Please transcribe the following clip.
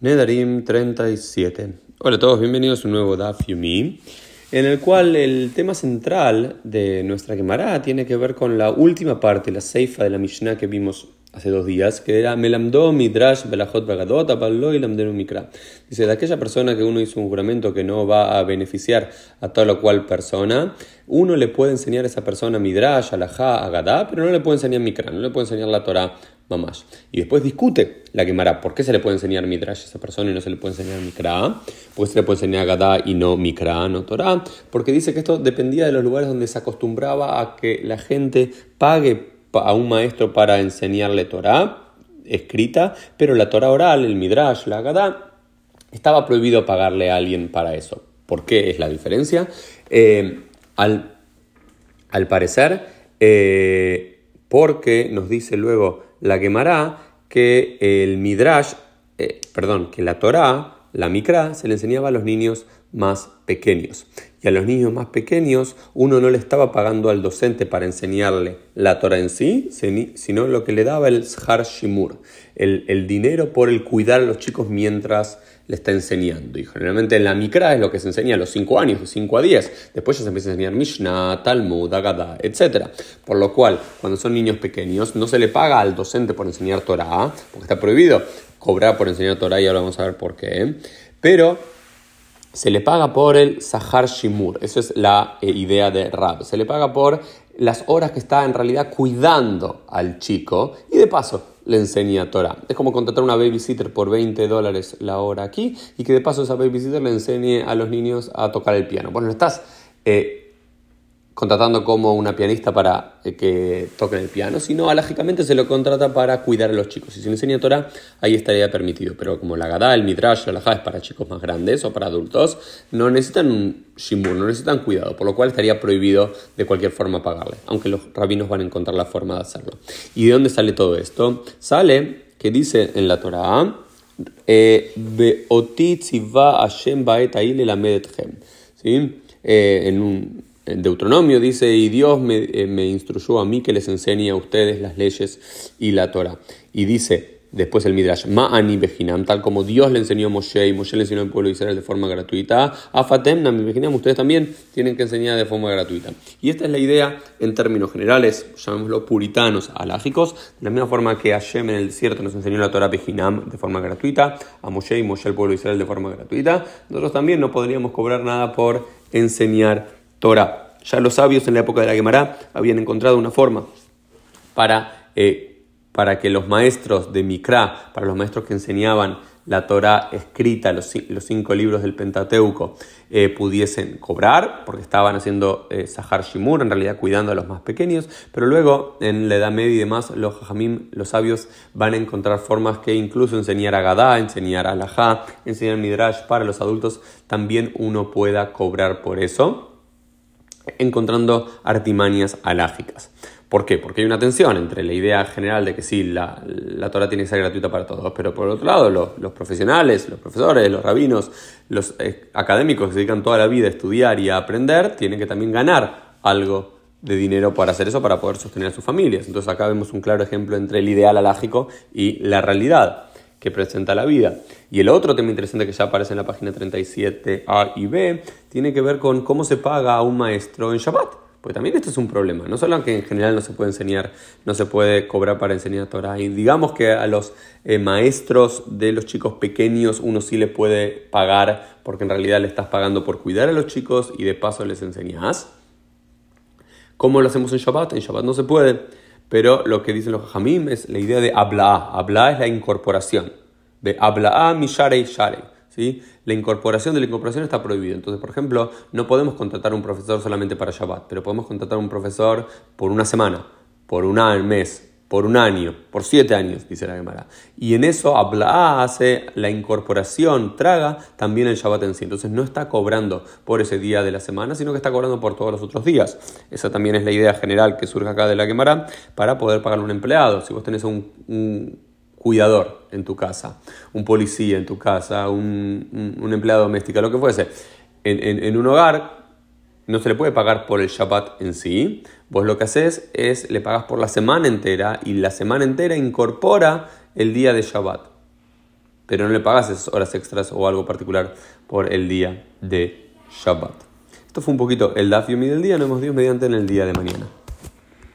Nedarim 37. Hola a todos, bienvenidos a un nuevo Daf Yumi, en el cual el tema central de nuestra Gemara tiene que ver con la última parte, la seifa de la Mishnah que vimos hace dos días, que era Melamdo Midrash Belachot Bagadot Apallo y Lamdenu Mikra. Dice, de aquella persona que uno hizo un juramento que no va a beneficiar a toda la cual persona, uno le puede enseñar a esa persona Midrash, Alajá, Agadá, pero no le puede enseñar Mikra, no le puede enseñar la Torah mamás. Y después discute la Gemara, ¿por qué se le puede enseñar Midrash a esa persona y no se le puede enseñar Mikra? ¿Por qué se le puede enseñar Agadá y no Mikra, no Torah? Porque dice que esto dependía de los lugares donde se acostumbraba a que la gente pague a un maestro para enseñarle Torah escrita, pero la Torah oral, el Midrash, la Agadá, estaba prohibido pagarle a alguien para eso. ¿Por qué es la diferencia? Eh, al, al, parecer, eh, porque nos dice luego la Gemara que el Midrash, eh, perdón, que la Torah, la Mikra, se le enseñaba a los niños más pequeños. Y a los niños más pequeños uno no le estaba pagando al docente para enseñarle la Torah en sí, sino lo que le daba el Shar Shimur, el, dinero por el cuidar a los chicos mientras le está enseñando. Y generalmente en la Mikra es lo que se enseña a los 5 años, de 5 a 10. Después ya se empieza a enseñar Mishnah, Talmud, Agadah, etc. Por lo cual, cuando son niños pequeños, no se le paga al docente por enseñar Torah, porque está prohibido cobrar por enseñar Torah y ahora vamos a ver por qué. Pero se le paga por el Sahar Shimur. Esa es la eh, idea de Rab. Se le paga por las horas que está en realidad cuidando al chico y de paso le enseña Torah. Es como contratar una babysitter por 20 dólares la hora aquí y que de paso esa babysitter le enseñe a los niños a tocar el piano. Bueno, estás eh, contratando como una pianista para eh, que toque el piano, sino lógicamente se lo contrata para cuidar a los chicos. Y si le enseña Torah, ahí estaría permitido. Pero como la Gadá, el Midrash, la Lajá es para chicos más grandes o para adultos, no necesitan un shimbur, no necesitan cuidado, por lo cual estaría prohibido de cualquier forma pagarle, aunque los rabinos van a encontrar la forma de hacerlo. ¿Y de dónde sale todo esto? Sale que dice en la Torah, eh, ¿Sí? Eh, en un Deuteronomio dice, y Dios eh, me, instruyó a mí que les enseñe a ustedes las leyes y la Torah. Y dice después el Midrash, Ma'ani Bejinam, tal como Dios le enseñó a Moshe y Moshe le enseñó al pueblo Israel de forma gratuita, a Fatem Bejinam, ustedes también tienen que enseñar de forma gratuita. Y esta es la idea en términos generales, llamémoslo puritanos, alágicos, de la misma forma que Hashem en el desierto nos enseñó la Torah Bejinam de forma gratuita, a Moshe y Moshe al pueblo Israel de forma gratuita, nosotros también no podríamos cobrar nada por enseñar Torah. Ya los sabios en la época de la Gemara habían encontrado una forma para, eh, para que los maestros de Mikra, para los maestros que enseñaban la Torah escrita, los, cinco libros del Pentateuco, eh, pudiesen cobrar, porque estaban haciendo eh, Sahar Shimur, en realidad cuidando a los más pequeños, pero luego en la Edad Media y demás, los Jajamim, los sabios, van a encontrar formas que incluso enseñar a Gadá, enseñar a Alajá, enseñar Midrash para los adultos, también uno pueda cobrar por eso encontrando artimañas alágicas. ¿Por qué? Porque hay una tensión entre la idea general de que sí, la, la Torah tiene que ser gratuita para todos, pero por otro lado, los, profesionales, los profesores, los rabinos, los eh, académicos que se dedican toda la vida a estudiar y a aprender, tienen que también ganar algo de dinero para hacer eso, para poder sostener a sus familias. Entonces acá vemos un claro ejemplo entre el ideal alágico y la realidad que presenta la vida. Y el otro tema interesante que ya aparece en la página 37 A y B tiene que ver con cómo se paga a un maestro en Shabbat. Porque también esto es un problema. No solo que en general no se puede enseñar, no se puede cobrar para enseñar Torah. Y digamos que a los eh, maestros de los chicos pequeños uno sí le puede pagar porque en realidad le estás pagando por cuidar a los chicos y de paso les enseñas. ¿Cómo lo hacemos en Shabbat? En Shabbat no se puede. Pero lo que dicen los Hamim es la idea de habla. Habla es la incorporación. De habla mi sharei sharei. ¿sí? La incorporación de la incorporación está prohibida. Entonces, por ejemplo, no podemos contratar un profesor solamente para Shabbat, pero podemos contratar un profesor por una semana, por un mes, por un año, por siete años, dice la Gemara. Y en eso Ablaá hace la incorporación, traga también el Shabbat en sí. Entonces no está cobrando por ese día de la semana, sino que está cobrando por todos los otros días. Esa también es la idea general que surge acá de la Gemara para poder pagar un empleado. Si vos tenés un, cuidador en tu casa, un policía en tu casa, un, empleado doméstico, lo que fuese, en un hogar no se le puede pagar por el Shabbat en sí. Vos lo que haces es le pagas por la semana entera y la semana entera incorpora el día de Shabbat. pero no le pagas esas horas extras o algo particular por el día de Shabbat. Esto fue un poquito el Daf del día, nos vemos Dios mediante en el día de mañana.